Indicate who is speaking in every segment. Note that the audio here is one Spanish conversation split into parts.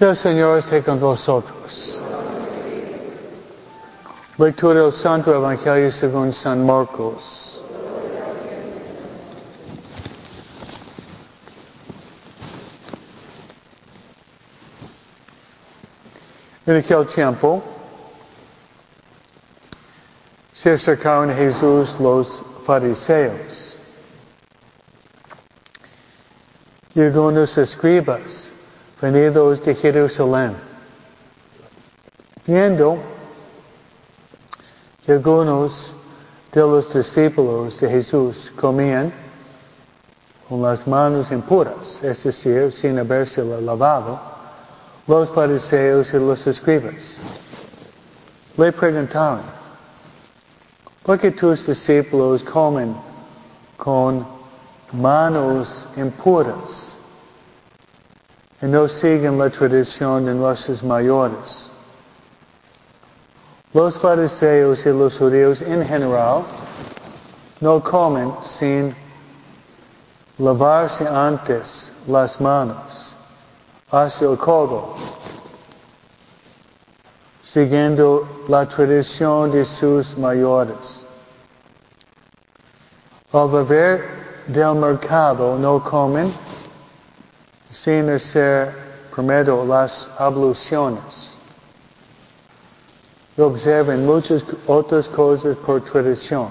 Speaker 1: El Señor esté con vosotros. Lectura del Santo Evangelio según San Marcos. En aquel tiempo se acercaron Jesús los fariseos y algunos escribas venidos de Jerusalén, viendo que algunos de los discípulos de Jesús comían con las manos impuras, es decir, sin haberse lavado, los fariseos y los escribas. Le preguntaron, ¿por qué tus discípulos comen con manos impuras y no siguen la tradición de nuestros mayores? Los fariseos y los judíos en general no comen sin lavarse antes las manos hacia el codo, siguiendo la tradición de sus mayores. Al volver del mercado no comen sin hacer primero las abluciones. Observen muchas otras cosas por tradición,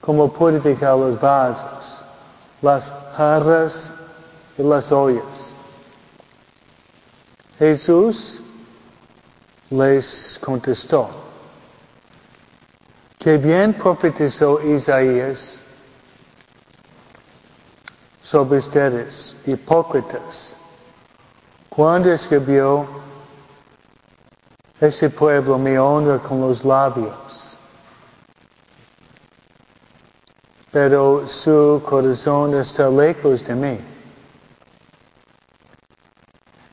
Speaker 1: como purificar los vasos, las jarras y las ollas. Jesús les contestó, que bien profetizó Isaías sobre ustedes, hipócritas, cuando escribió, ese pueblo me honra con los labios, pero su corazón está lejos de mí.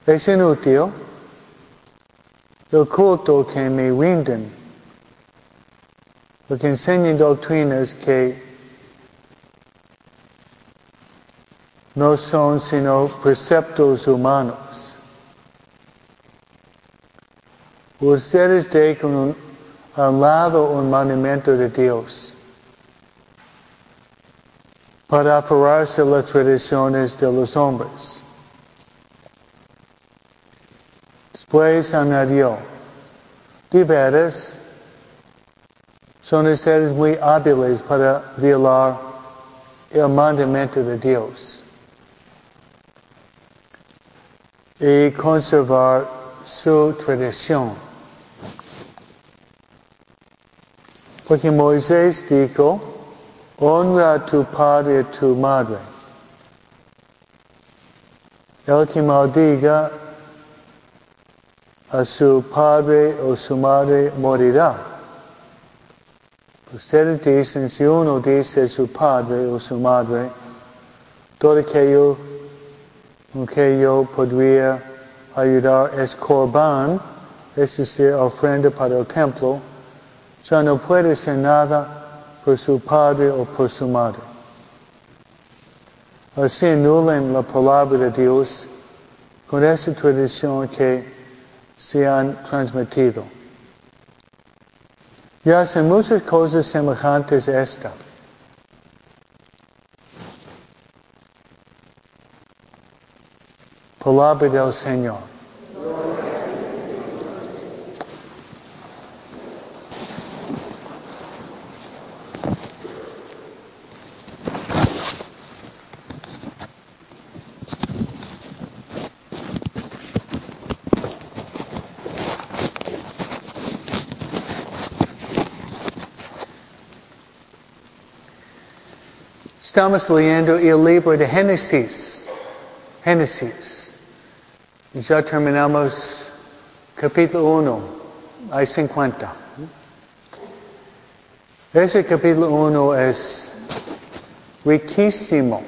Speaker 1: Es inútil el culto que me rinden, porque enseñan doctrinas que no son sino preceptos humanos. Ustedes dejan un, al lado un mandamiento de Dios para aferrarse a las tradiciones de los hombres. Después añadió, de son ustedes muy hábiles para violar el mandamiento de Dios y conservar su tradición. Porque Moisés dijo, honra a tu padre y a tu madre. El que maldiga a su padre o su madre morirá. Ustedes dicen, si uno dice su padre o su madre, todo aquello en que yo podría ayudar es corban, es decir, ofrenda para el templo, ya no puede ser nada por su padre o por su madre. Así anulan la palabra de Dios con esa tradición que se han transmitido. Y hacen muchas cosas semejantes a esta. Palabra del Señor. Estamos leyendo el libro de Génesis. Génesis. Y ya terminamos capítulo 1. Hay 50. Ese capítulo 1 es riquísimo.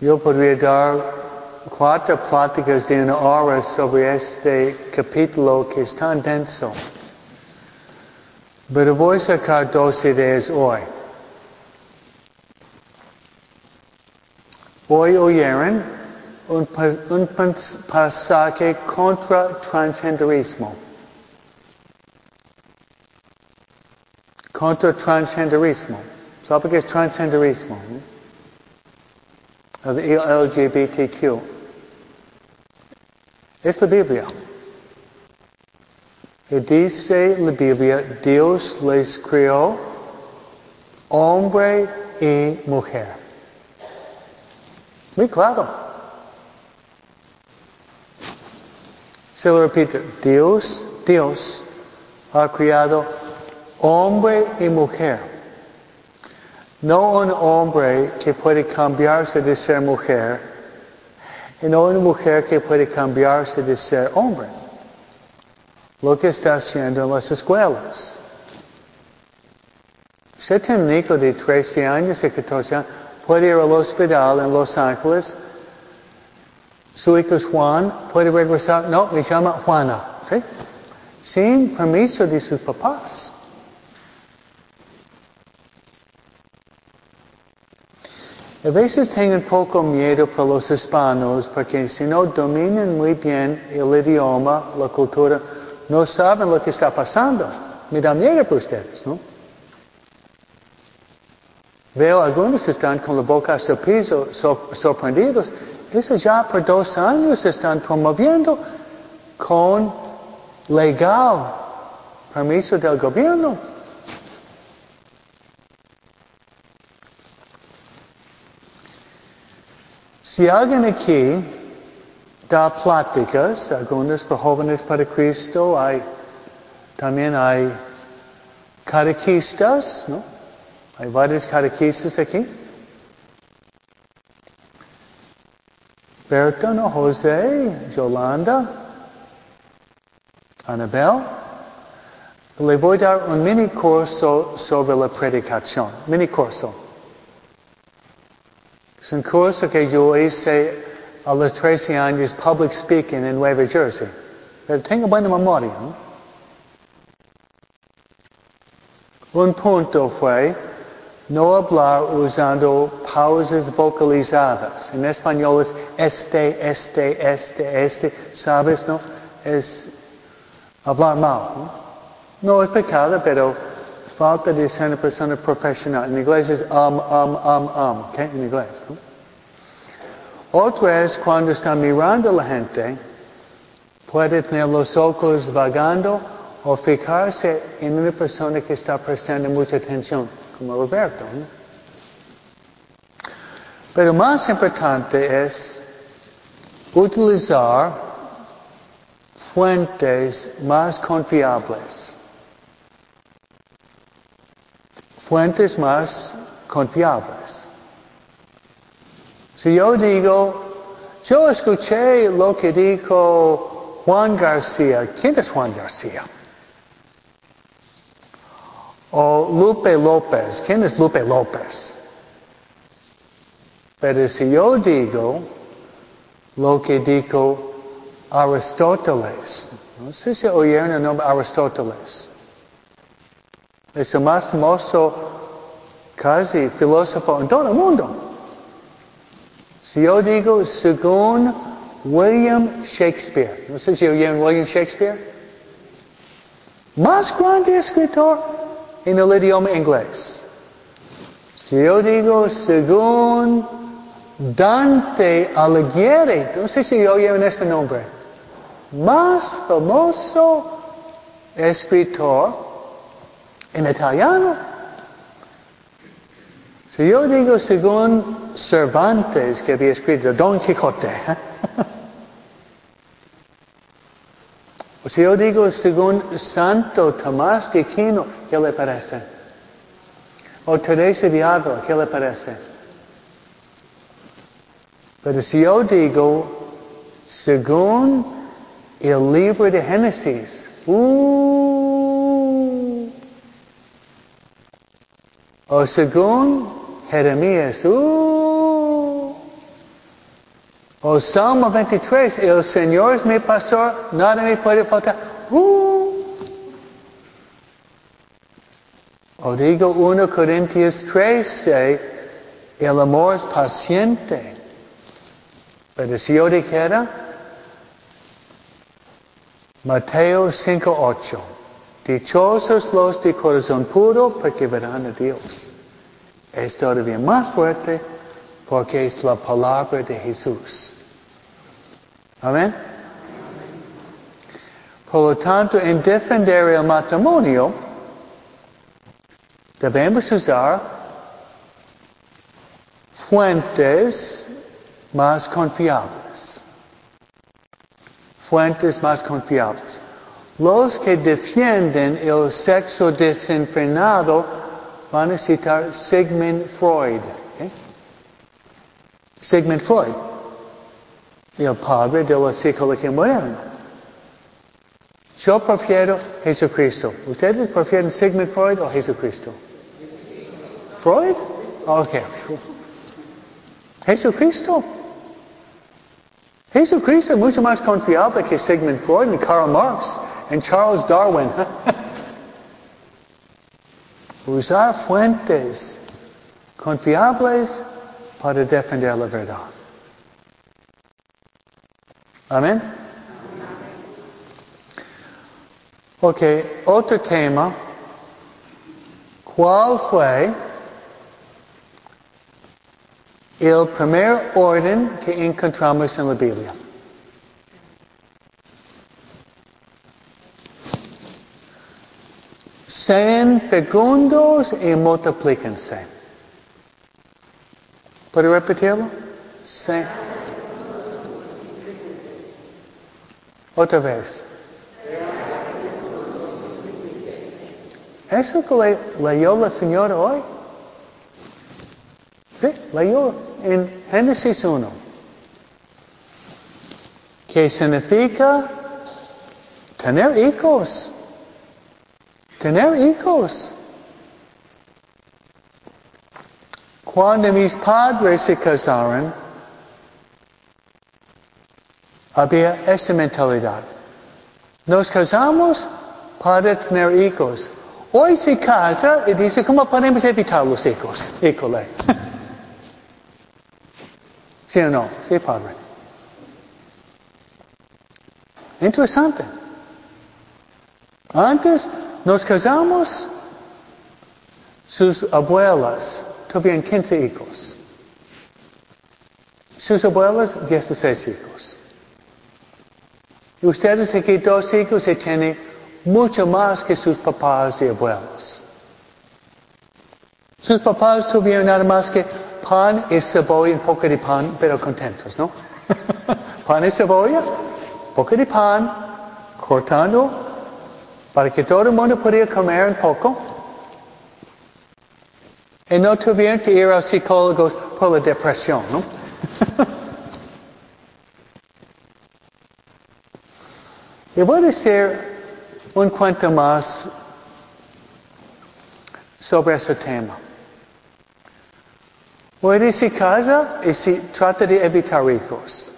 Speaker 1: Yo podría dar cuatro pláticas de una hora sobre este capítulo que es tan denso. Pero voy a sacar dos ideas hoy. Hoy oyeron un, pasaje contra transgenderismo. Contra transgenderismo. ¿Sabe qué es transgenderismo? Hmm? El LGBTQ. Es la Biblia. Y dice la Biblia, Dios les creó hombre y mujer. Muy claro. Se lo repito, Dios, Dios ha creado hombre y mujer. No un hombre que puede cambiarse de ser mujer y no una mujer que puede cambiarse de ser hombre lo que está haciendo en las escuelas. Usted tiene un hijo de 13 años y 14 años, puede ir al hospital en Los Ángeles. Su hijo es Juan, puede regresar, no, me llama Juana, sin permiso de sus papás. A veces tengo poco miedo por los hispanos porque si no dominan muy bien el idioma, la cultura, no saben lo que está pasando. Me da miedo por ustedes, ¿no? Veo algunos están con la boca hasta el piso sorprendidos. Eso ya por dos años están promoviendo con legal permiso del gobierno. Si alguien aquí da pláticas, algunas para jóvenes para Cristo, hay, también hay catequistas, ¿no? Hay varios catequistas aquí. Berta, ¿no? José, Yolanda, Anabel. Le voy a dar un mini curso sobre la predicación. Mini curso. Es un curso que yo hice a los 13 años public speaking en Nueva Jersey. Pero tengo buena memoria. ¿no? Un punto fue no hablar usando pausas vocalizadas. En español es este, este, este, este. ¿Sabes? No? Es hablar mal. ¿no? no es pecado, pero falta de ser una persona profesional. En inglés es um, um, um, um. ¿okay? En inglés. ¿no? Otra es cuando está mirando a la gente, puede tener los ojos vagando o fijarse en una persona que está prestando mucha atención, como Roberto. Pero más importante es utilizar fuentes más confiables. Fuentes más confiables. Si yo digo, yo escuché lo que dijo Juan García, ¿quién es Juan García? O Lupe López, ¿quién es Lupe López? Pero si yo digo lo que dijo Aristóteles, no sé si oyeron el nombre Aristóteles, es el más famoso casi filósofo en todo el mundo. Si yo digo según William Shakespeare, no sé si oyeron William Shakespeare, más grande escritor en el idioma inglés. Si yo digo según Dante Alighieri, no sé si oyeron este nombre, más famoso escritor en italiano, si yo digo según Cervantes que había escrito Don Quijote, ¿eh? O si yo digo según Santo Tomás de Aquino, ¿qué le parece? O Teresa de Ávila, ¿qué le parece? Pero si yo digo según el libro de Génesis, uh, o según Jeremías, uh, o Salmo 23, el Señor es mi pastor, nada me puede faltar, uh. O digo 1 Corintios 13, el amor es paciente. Pero si yo dijera, Mateo 5.8, dichosos los de corazón puro porque verán a Dios. Es todavía más fuerte porque es la palabra de Jesús. Amén. Por lo tanto, en defender el matrimonio, debemos usar fuentes más confiables. Fuentes más confiables. Los que defienden el sexo desenfrenado van a citar Sigmund Freud. Sigmund Freud, el padre de la psicología moderna. Yo prefiero Jesucristo. ¿Ustedes prefieren Sigmund Freud o Jesucristo? Freud? Ok. Jesucristo. Jesucristo es mucho más confiable que Sigmund Freud y Karl Marx y Charles Darwin. Usar fuentes confiables para defender la verdad. Amén. Ok, otro tema. ¿Cuál fue el primer orden que encontramos en la Biblia? Sean fecundos y multiplíquense. ¿Puedo repetirlo? Sean. Otra vez. ¿Eso que leyó la señora hoy? Sí, leyó en Génesis 1. Que significa tener hijos. Tener hijos. Cuando mis padres se casaron, había esta mentalidad. Nos casamos para tener hijos. Hoy se casa y dice, ¿cómo podemos evitar los hijos? Híjole. ¿Sí o no? Sí, padre. Interesante. Antes nos casamos, sus abuelas tuvieron 15 hijos. Sus abuelas, 16 hijos. Y ustedes aquí dos hijos y tienen mucho más que sus papás y abuelos. Sus papás tuvieron nada más que pan y cebolla, un poco de pan, pero contentos, ¿no? pan y cebolla, poco de pan, cortando, para que todo el mundo pudiera comer un poco. Y no tuvieron que ir a psicólogos por la depresión, ¿no? y voy a decir un cuento más sobre ese tema. Hoy se casa y se trata de evitar hijos.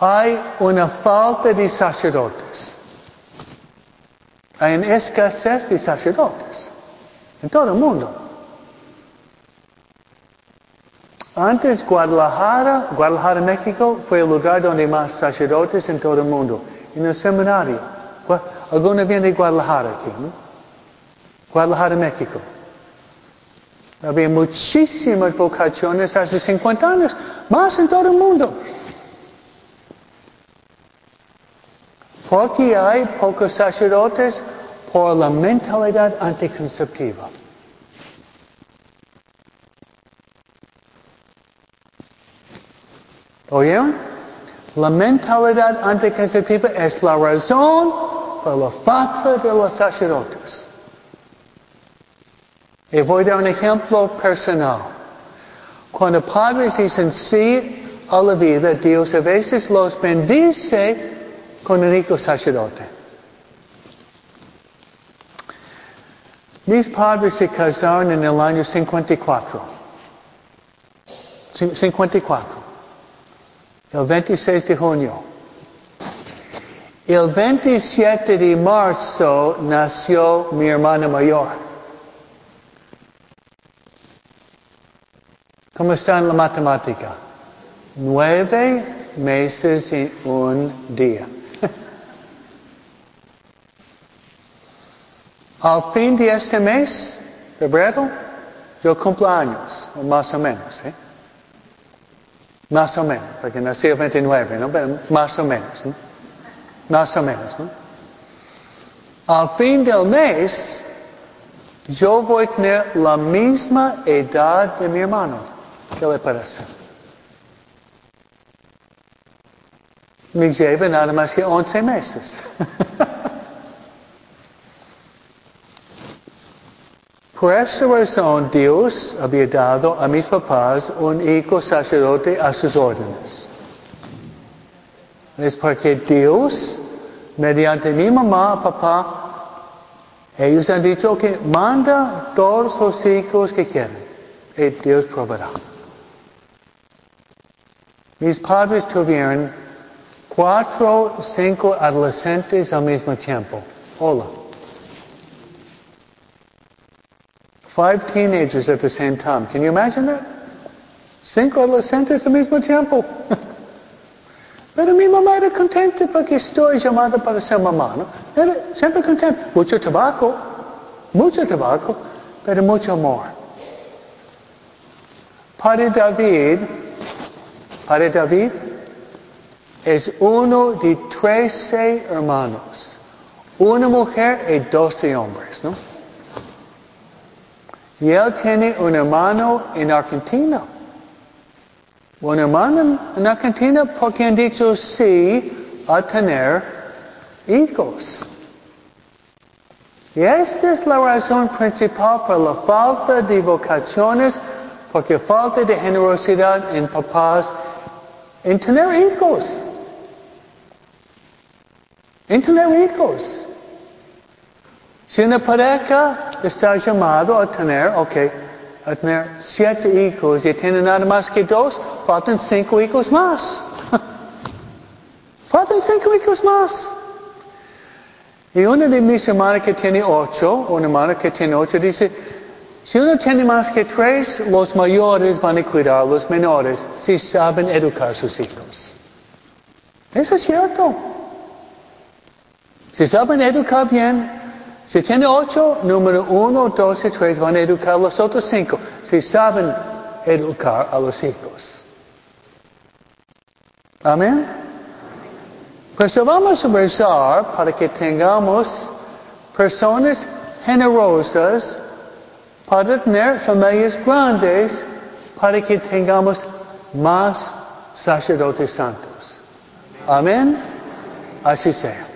Speaker 1: Hay una falta de sacerdotes. Hay una escasez de sacerdotes en todo el mundo. Antes Guadalajara, Guadalajara, México, fue el lugar donde más sacerdotes en todo el mundo en el seminario. Algunos vienen de Guadalajara aquí, ¿no? Guadalajara, México. Había muchísimas vocaciones hace 50 años, más en todo el mundo. Porque hay pocos sacerdotes por la mentalidad anticonceptiva. ¿Oyeron? La mentalidad anticonceptiva es la razón por la falta de los sacerdotes. Y voy a dar un ejemplo personal. Cuando padres dicen sí a la vida, Dios a veces los bendice con un hijo sacerdote. Mis padres se casaron en el año 54. 54 el 26 de junio. El 27 de marzo nació mi hermana mayor. ¿Cómo está en la matemática? Nueve meses y un día. Al fin de este mes, febrero, yo cumplo años, más o menos, ¿eh? Más o menos, porque nací el 29, ¿no? Pero más o menos, ¿no? Más o menos, ¿no? Al fin del mes, yo voy a tener la misma edad de mi hermano. ¿Qué le parece? Me lleva nada más que 11 meses. Por esa razón Dios había dado a mis papás un hijo sacerdote a sus órdenes. Es porque Dios, mediante mi mamá, papá, ellos han dicho que manda todos los hijos que quieren y Dios proveerá. Mis padres tuvieron cuatro, cinco adolescentes al mismo tiempo. Hola. Five teenagers at the same time. Can you imagine that? Cinco adolescentes al mismo tiempo. Pero mi mamá era contenta porque estoy llamada para ser mamá, ¿no? Era siempre contenta. Mucho tabaco, mucho tabaco, pero mucho amor. Padre David, Padre David es uno de trece hermanos. Una mujer y doce hombres, ¿no? Y él tiene un hermano en Argentina. Un hermano en Argentina porque han dicho sí a tener hijos. Y esta es la razón principal por la falta de vocaciones, porque falta de generosidad en papás en tener hijos. En tener hijos. Si una pareja está llamado a tener, ok, a tener siete hijos y tiene nada más que dos, faltan cinco hijos más. faltan cinco hijos más. Y una de mis hermanas que tiene ocho, una hermana que tiene ocho, dice, si uno tiene más que tres, los mayores van a cuidar a los menores si saben educar a sus hijos. Eso es cierto. Si saben educar bien, si tiene ocho, número uno, dos y tres van a educar a los otros cinco. Si saben educar a los hijos. Amén. Pues vamos a rezar para que tengamos personas generosas para tener familias grandes para que tengamos más sacerdotes santos. Amén. Así sea.